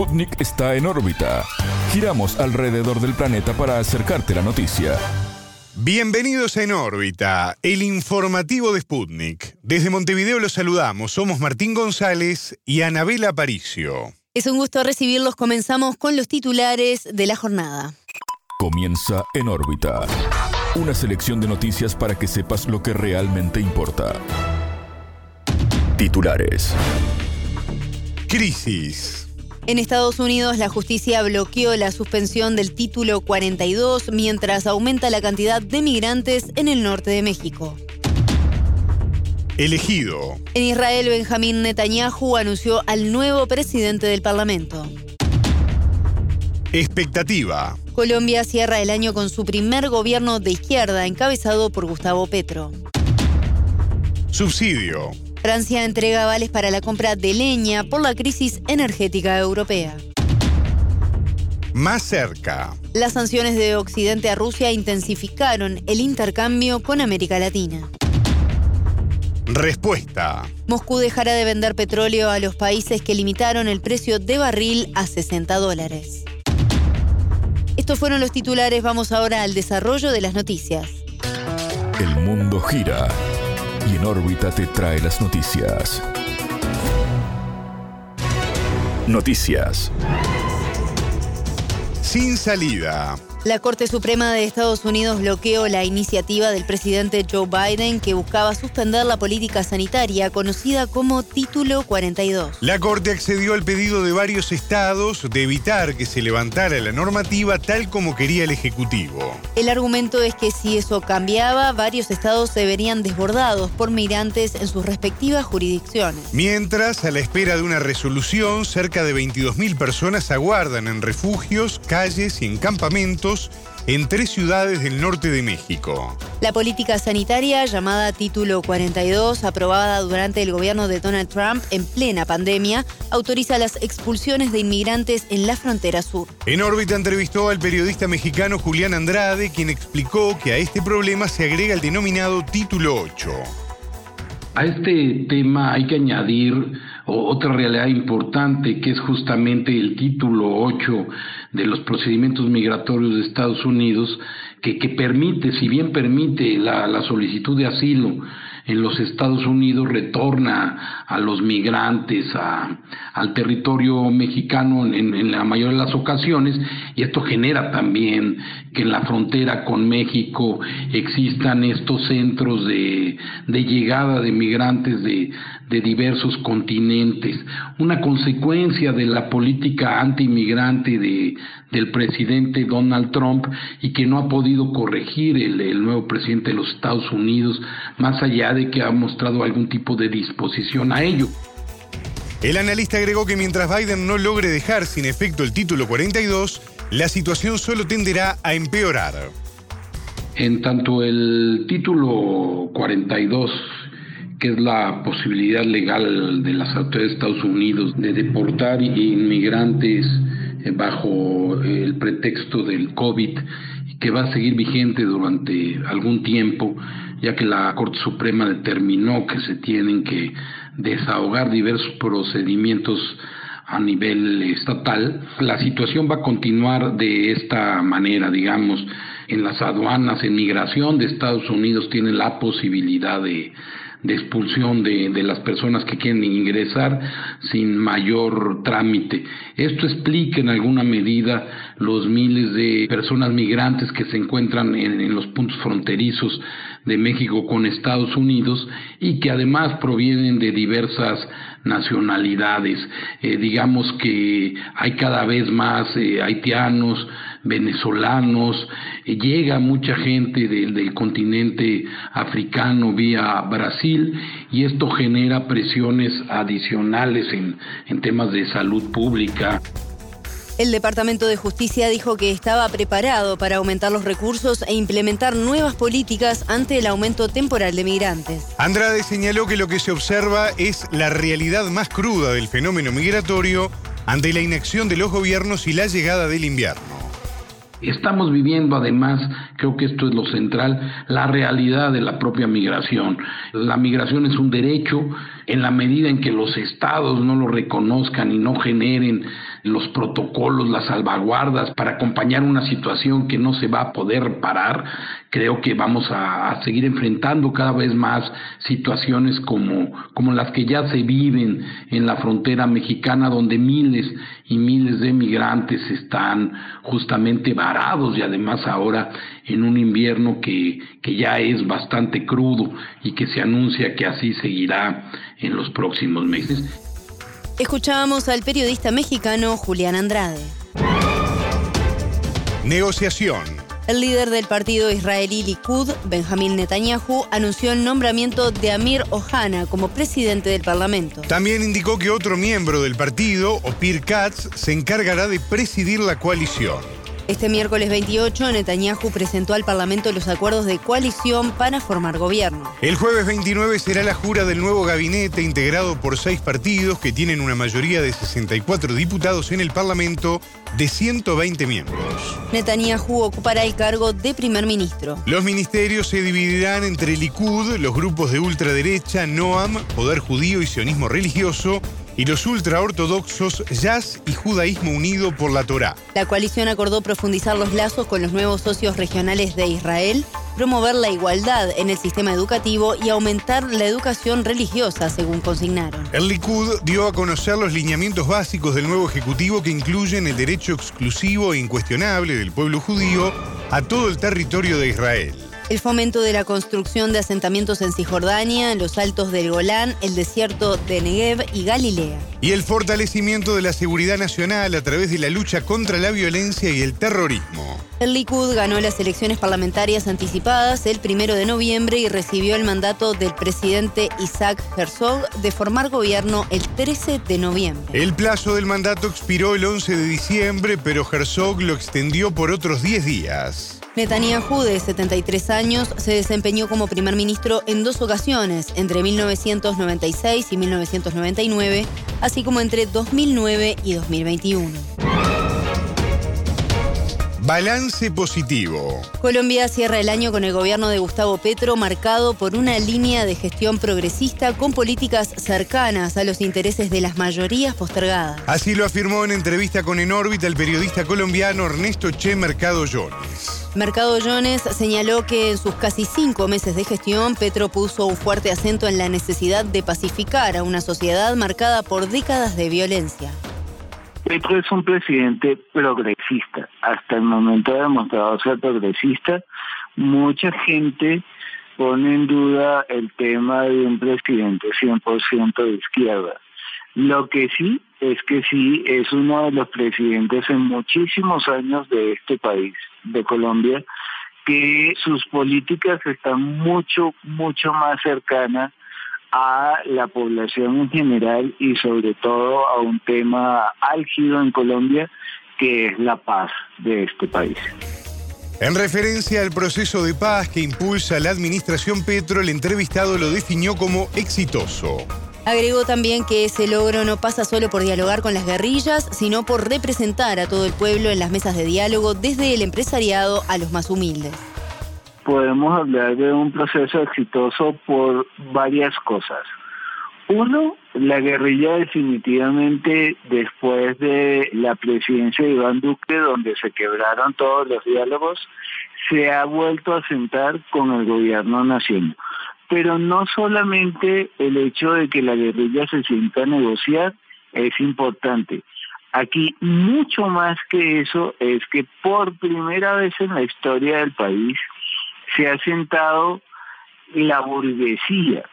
Sputnik está en órbita. Giramos alrededor del planeta para acercarte la noticia. Bienvenidos a En órbita, el informativo de Sputnik. Desde Montevideo los saludamos. Somos Martín González y Anabela Aparicio. Es un gusto recibirlos. Comenzamos con los titulares de la jornada. Comienza En órbita. Una selección de noticias para que sepas lo que realmente importa. Titulares. Crisis. En Estados Unidos, la justicia bloqueó la suspensión del título 42 mientras aumenta la cantidad de migrantes en el norte de México. Elegido. En Israel, Benjamín Netanyahu anunció al nuevo presidente del Parlamento. Expectativa. Colombia cierra el año con su primer gobierno de izquierda encabezado por Gustavo Petro. Subsidio. Francia entrega vales para la compra de leña por la crisis energética europea. Más cerca. Las sanciones de Occidente a Rusia intensificaron el intercambio con América Latina. Respuesta. Moscú dejará de vender petróleo a los países que limitaron el precio de barril a 60 dólares. Estos fueron los titulares, vamos ahora al desarrollo de las noticias. El mundo gira y en órbita te trae las noticias. Noticias. Sin salida. La Corte Suprema de Estados Unidos bloqueó la iniciativa del presidente Joe Biden que buscaba suspender la política sanitaria conocida como Título 42. La Corte accedió al pedido de varios estados de evitar que se levantara la normativa tal como quería el Ejecutivo. El argumento es que si eso cambiaba, varios estados se verían desbordados por migrantes en sus respectivas jurisdicciones. Mientras, a la espera de una resolución, cerca de 22.000 personas aguardan en refugios, calles y en campamentos en tres ciudades del norte de México. La política sanitaria llamada Título 42, aprobada durante el gobierno de Donald Trump en plena pandemia, autoriza las expulsiones de inmigrantes en la frontera sur. En órbita entrevistó al periodista mexicano Julián Andrade, quien explicó que a este problema se agrega el denominado Título 8. A este tema hay que añadir otra realidad importante que es justamente el título 8 de los procedimientos migratorios de Estados Unidos, que, que permite, si bien permite la, la solicitud de asilo, en los Estados Unidos retorna a los migrantes a, al territorio mexicano en, la mayoría de las ocasiones y esto genera también que en la frontera con México existan estos centros de, de llegada de migrantes de, de diversos continentes, una consecuencia de la política anti-inmigrante de, del presidente Donald Trump y que no ha podido corregir el, el nuevo presidente de los Estados Unidos, más allá de que ha mostrado algún tipo de disposición a ello. El analista agregó que mientras Biden no logre dejar sin efecto el título 42, la situación solo tenderá a empeorar. En tanto el título 42 que es la posibilidad legal de las autoridades de Estados Unidos de deportar inmigrantes eh, bajo el pretexto del COVID, que va a seguir vigente durante algún tiempo, ya que la Corte Suprema determinó que se tienen que desahogar diversos procedimientos a nivel estatal, la situación va a continuar de esta manera, digamos, en las aduanas, en migración de Estados Unidos tiene la posibilidad de, de expulsión de, de, las personas que quieren ingresar sin mayor trámite. Esto explica en alguna medida los miles de personas migrantes que se encuentran en, en los puntos fronterizos de México con Estados Unidos y que además provienen de diversas nacionalidades. Eh, digamos que hay cada vez más eh, haitianos, venezolanos, eh, llega mucha gente del, del continente africano vía Brasil y esto genera presiones adicionales en, en temas de salud pública. El Departamento de Justicia dijo que estaba preparado para aumentar los recursos e implementar nuevas políticas ante el aumento temporal de migrantes. Andrade señaló que lo que se observa es la realidad más cruda del fenómeno migratorio ante la inacción de los gobiernos y la llegada del invierno. Estamos viviendo además, creo que esto es lo central, la realidad de la propia migración. La migración es un derecho, en la medida en que los estados no lo reconozcan y no generen los protocolos, las salvaguardas para acompañar una situación que no se va a poder parar, creo que vamos a, seguir enfrentando cada vez más situaciones como, como las que ya se viven en la frontera mexicana, donde miles y miles de migrantes están justamente varados y además ahora en un invierno que, que ya es bastante crudo y que se anuncia que así seguirá en los próximos meses. Escuchábamos al periodista mexicano Julián Andrade. Negociación. El líder del partido israelí Likud, Benjamín Netanyahu, anunció el nombramiento de Amir Ohana como presidente del Parlamento. También indicó que otro miembro del partido, Opir Katz, se encargará de presidir la coalición. Este miércoles 28, Netanyahu presentó al Parlamento los acuerdos de coalición para formar gobierno. El jueves 29 será la jura del nuevo gabinete integrado por seis partidos que tienen una mayoría de 64 diputados en el Parlamento de 120 miembros. Netanyahu ocupará el cargo de primer ministro. Los ministerios se dividirán entre Likud, los grupos de ultraderecha, Noam, Poder Judío y Sionismo Religioso, y los ultraortodoxos Jazz y Judaísmo Unido por la Torá. La coalición acordó profundizar los lazos con los nuevos socios regionales de Israel, promover la igualdad en el sistema educativo y aumentar la educación religiosa, según consignaron. El Likud dio a conocer los lineamientos básicos del nuevo Ejecutivo que incluyen el derecho exclusivo e incuestionable del pueblo judío a todo el territorio de Israel el fomento de la construcción de asentamientos en Cisjordania, en los altos del Golán, el desierto de Negev y Galilea. Y el fortalecimiento de la seguridad nacional a través de la lucha contra la violencia y el terrorismo. El Likud ganó las elecciones parlamentarias anticipadas el primero de noviembre y recibió el mandato del presidente Isaac Herzog de formar gobierno el 13 de noviembre. El plazo del mandato expiró el 11 de diciembre, pero Herzog lo extendió por otros 10 días. Netanyahu, de 73 años, se desempeñó como primer ministro en dos ocasiones, entre 1996 y 1999, así como entre 2009 y 2021. Balance positivo. Colombia cierra el año con el gobierno de Gustavo Petro marcado por una línea de gestión progresista con políticas cercanas a los intereses de las mayorías postergadas. Así lo afirmó en entrevista con En órbita el periodista colombiano Ernesto Che Mercado Jones. Mercado Jones señaló que en sus casi cinco meses de gestión, Petro puso un fuerte acento en la necesidad de pacificar a una sociedad marcada por décadas de violencia. Petro es un presidente progresista. Hasta el momento ha demostrado ser progresista. Mucha gente pone en duda el tema de un presidente 100% de izquierda. Lo que sí es que sí es uno de los presidentes en muchísimos años de este país, de Colombia, que sus políticas están mucho, mucho más cercanas a la población en general y sobre todo a un tema álgido en Colombia que es la paz de este país. En referencia al proceso de paz que impulsa la administración Petro, el entrevistado lo definió como exitoso. Agregó también que ese logro no pasa solo por dialogar con las guerrillas, sino por representar a todo el pueblo en las mesas de diálogo, desde el empresariado a los más humildes. Podemos hablar de un proceso exitoso por varias cosas. Uno, la guerrilla definitivamente después de la presidencia de Iván Duque, donde se quebraron todos los diálogos, se ha vuelto a sentar con el gobierno nacional pero no solamente el hecho de que la guerrilla se sienta a negociar es importante. Aquí mucho más que eso es que por primera vez en la historia del país se ha sentado la burguesía,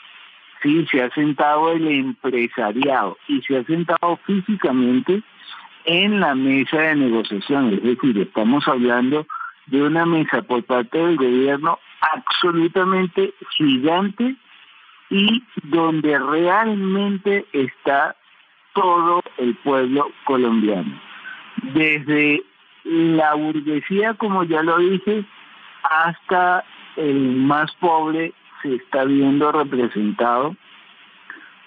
sí, se ha sentado el empresariado y se ha sentado físicamente en la mesa de negociación. Es decir, estamos hablando de una mesa por parte del gobierno absolutamente gigante y donde realmente está todo el pueblo colombiano. Desde la burguesía, como ya lo dije, hasta el más pobre se está viendo representado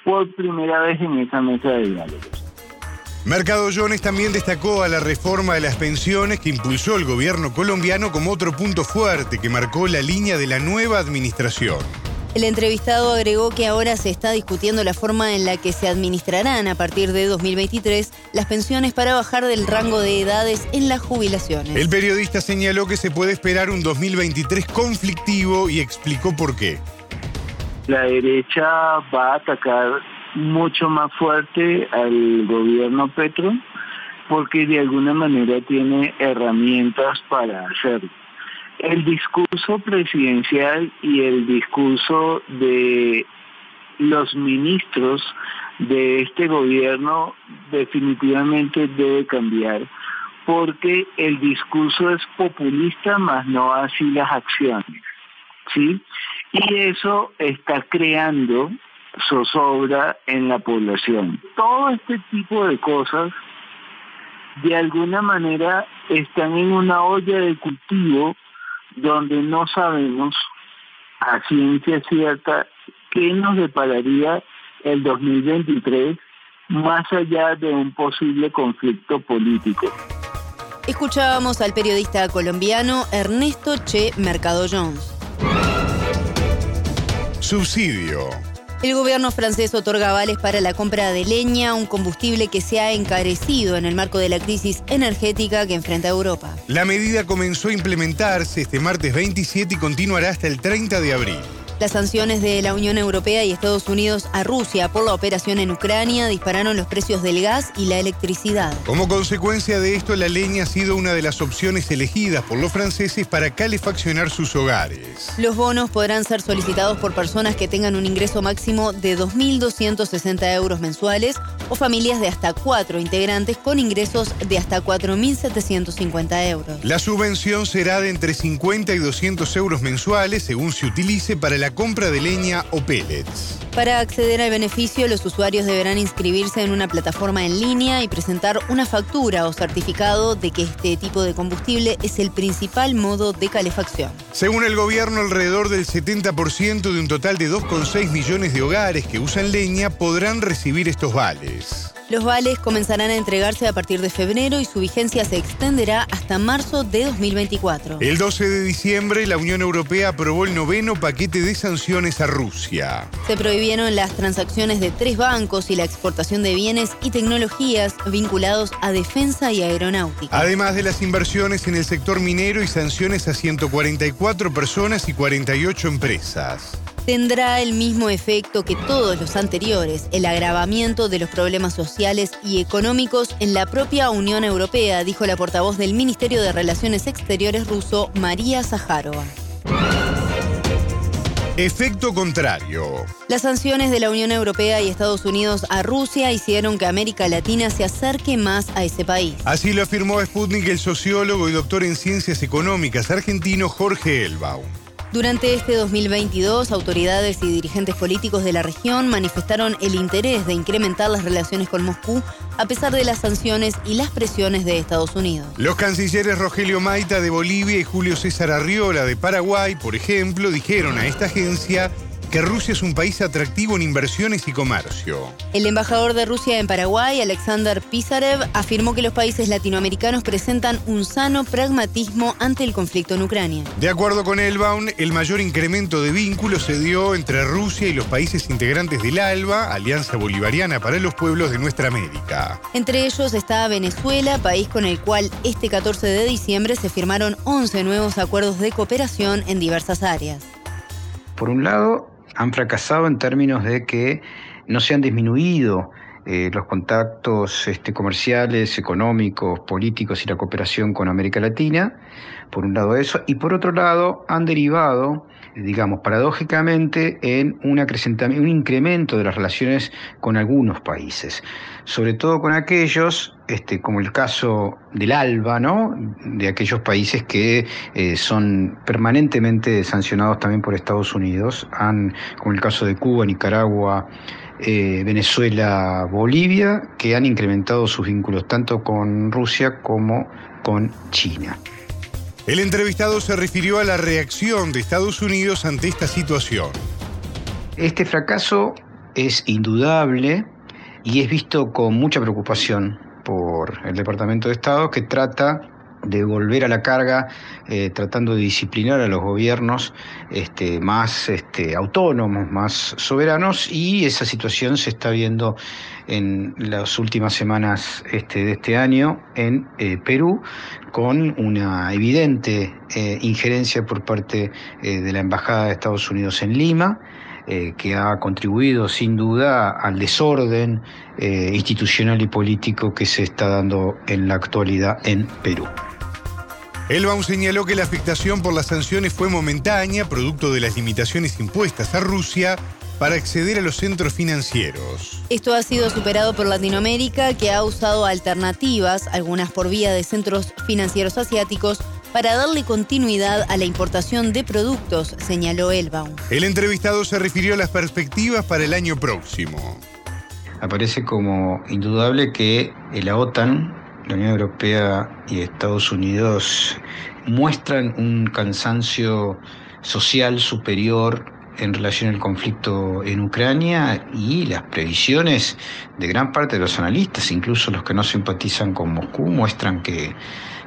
por primera vez en esa mesa de diálogo. Mercado Jones también destacó a la reforma de las pensiones que impulsó el gobierno colombiano como otro punto fuerte que marcó la línea de la nueva administración. El entrevistado agregó que ahora se está discutiendo la forma en la que se administrarán a partir de 2023 las pensiones para bajar del rango de edades en las jubilaciones. El periodista señaló que se puede esperar un 2023 conflictivo y explicó por qué. La derecha va a atacar mucho más fuerte al gobierno Petro porque de alguna manera tiene herramientas para hacerlo. El discurso presidencial y el discurso de los ministros de este gobierno definitivamente debe cambiar porque el discurso es populista más no así las acciones sí y eso está creando zozobra en la población todo este tipo de cosas de alguna manera están en una olla de cultivo donde no sabemos a ciencia cierta qué nos depararía el 2023 más allá de un posible conflicto político. Escuchábamos al periodista colombiano Ernesto Che Mercado Jones. Subsidio. El gobierno francés otorga vales para la compra de leña, un combustible que se ha encarecido en el marco de la crisis energética que enfrenta Europa. La medida comenzó a implementarse este martes 27 y continuará hasta el 30 de abril. Las sanciones de la Unión Europea y Estados Unidos a Rusia por la operación en Ucrania dispararon los precios del gas y la electricidad. Como consecuencia de esto, la leña ha sido una de las opciones elegidas por los franceses para calefaccionar sus hogares. Los bonos podrán ser solicitados por personas que tengan un ingreso máximo de 2.260 euros mensuales o familias de hasta cuatro integrantes con ingresos de hasta 4.750 euros. La subvención será de entre 50 y 200 euros mensuales según se utilice para la compra de leña o pellets. Para acceder al beneficio, los usuarios deberán inscribirse en una plataforma en línea y presentar una factura o certificado de que este tipo de combustible es el principal modo de calefacción. Según el gobierno, alrededor del 70% de un total de 2,6 millones de hogares que usan leña podrán recibir estos vales. Los vales comenzarán a entregarse a partir de febrero y su vigencia se extenderá hasta marzo de 2024. El 12 de diciembre, la Unión Europea aprobó el noveno paquete de sanciones a Rusia. Se prohibieron las transacciones de tres bancos y la exportación de bienes y tecnologías vinculados a defensa y aeronáutica. Además de las inversiones en el sector minero y sanciones a 144 personas y 48 empresas tendrá el mismo efecto que todos los anteriores, el agravamiento de los problemas sociales y económicos en la propia Unión Europea, dijo la portavoz del Ministerio de Relaciones Exteriores ruso, María Zaharova. Efecto contrario. Las sanciones de la Unión Europea y Estados Unidos a Rusia hicieron que América Latina se acerque más a ese país. Así lo afirmó Sputnik el sociólogo y doctor en ciencias económicas argentino Jorge Elbaum. Durante este 2022, autoridades y dirigentes políticos de la región manifestaron el interés de incrementar las relaciones con Moscú a pesar de las sanciones y las presiones de Estados Unidos. Los cancilleres Rogelio Maita de Bolivia y Julio César Arriola de Paraguay, por ejemplo, dijeron a esta agencia que Rusia es un país atractivo en inversiones y comercio. El embajador de Rusia en Paraguay, Alexander Pisarev, afirmó que los países latinoamericanos presentan un sano pragmatismo ante el conflicto en Ucrania. De acuerdo con Elbaum, el mayor incremento de vínculos se dio entre Rusia y los países integrantes del ALBA, Alianza Bolivariana para los Pueblos de Nuestra América. Entre ellos está Venezuela, país con el cual este 14 de diciembre se firmaron 11 nuevos acuerdos de cooperación en diversas áreas. Por un lado, han fracasado en términos de que no se han disminuido eh, los contactos este, comerciales, económicos, políticos y la cooperación con América Latina, por un lado eso, y por otro lado han derivado, digamos, paradójicamente en un, un incremento de las relaciones con algunos países, sobre todo con aquellos, este, como el caso del ALBA, ¿no? de aquellos países que eh, son permanentemente sancionados también por Estados Unidos, han, como el caso de Cuba, Nicaragua, eh, Venezuela, Bolivia, que han incrementado sus vínculos tanto con Rusia como con China. El entrevistado se refirió a la reacción de Estados Unidos ante esta situación. Este fracaso es indudable y es visto con mucha preocupación por el Departamento de Estado que trata de volver a la carga, eh, tratando de disciplinar a los gobiernos este, más este, autónomos, más soberanos, y esa situación se está viendo en las últimas semanas este, de este año en eh, Perú, con una evidente eh, injerencia por parte de la Embajada de Estados Unidos en Lima, que ha contribuido sin duda al desorden institucional y político que se está dando en la actualidad en Perú. Elbaum señaló que la afectación por las sanciones fue momentánea, producto de las limitaciones impuestas a Rusia para acceder a los centros financieros. Esto ha sido superado por Latinoamérica, que ha usado alternativas, algunas por vía de centros financieros asiáticos, para darle continuidad a la importación de productos, señaló Elbaum. El entrevistado se refirió a las perspectivas para el año próximo. Aparece como indudable que la OTAN la Unión Europea y Estados Unidos muestran un cansancio social superior en relación al conflicto en Ucrania y las previsiones de gran parte de los analistas, incluso los que no simpatizan con Moscú, muestran que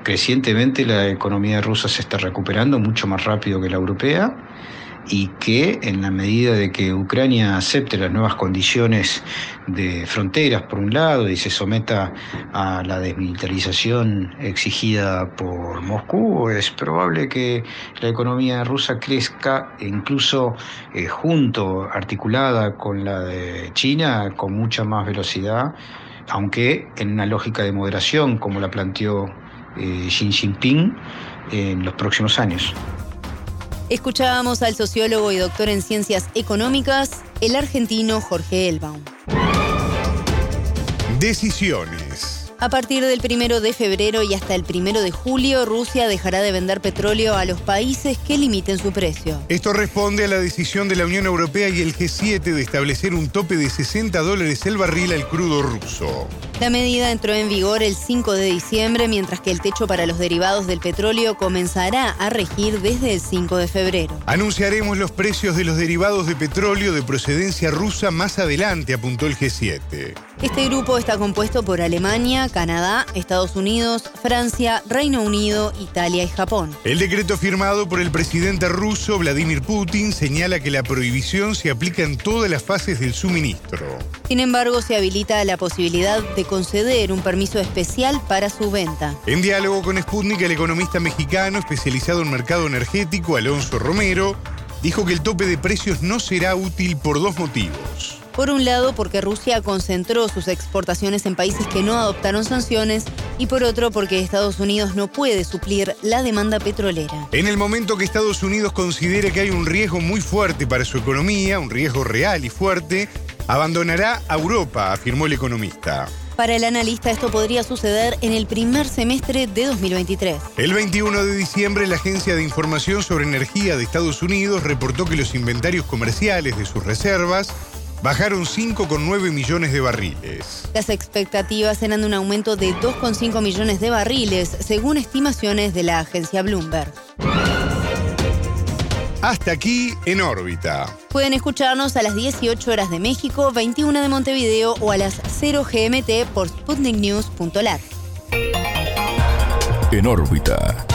crecientemente la economía rusa se está recuperando mucho más rápido que la europea y que en la medida de que Ucrania acepte las nuevas condiciones de fronteras por un lado y se someta a la desmilitarización exigida por Moscú, es probable que la economía rusa crezca incluso eh, junto, articulada con la de China, con mucha más velocidad, aunque en una lógica de moderación como la planteó eh, Xi Jinping en los próximos años. Escuchábamos al sociólogo y doctor en ciencias económicas, el argentino Jorge Elbaum. Decisiones. A partir del primero de febrero y hasta el primero de julio, Rusia dejará de vender petróleo a los países que limiten su precio. Esto responde a la decisión de la Unión Europea y el G7 de establecer un tope de 60 dólares el barril al crudo ruso. La medida entró en vigor el 5 de diciembre, mientras que el techo para los derivados del petróleo comenzará a regir desde el 5 de febrero. Anunciaremos los precios de los derivados de petróleo de procedencia rusa más adelante, apuntó el G7. Este grupo está compuesto por Alemania, Canadá, Estados Unidos, Francia, Reino Unido, Italia y Japón. El decreto firmado por el presidente ruso Vladimir Putin señala que la prohibición se aplica en todas las fases del suministro. Sin embargo, se habilita la posibilidad de conceder un permiso especial para su venta. En diálogo con Sputnik, el economista mexicano especializado en mercado energético, Alonso Romero, dijo que el tope de precios no será útil por dos motivos. Por un lado, porque Rusia concentró sus exportaciones en países que no adoptaron sanciones y por otro, porque Estados Unidos no puede suplir la demanda petrolera. En el momento que Estados Unidos considere que hay un riesgo muy fuerte para su economía, un riesgo real y fuerte, abandonará a Europa, afirmó el economista. Para el analista esto podría suceder en el primer semestre de 2023. El 21 de diciembre la Agencia de Información sobre Energía de Estados Unidos reportó que los inventarios comerciales de sus reservas bajaron 5,9 millones de barriles. Las expectativas eran de un aumento de 2,5 millones de barriles, según estimaciones de la agencia Bloomberg. Hasta aquí en órbita. Pueden escucharnos a las 18 horas de México, 21 de Montevideo o a las 0 GMT por sputniknews.lat. En órbita.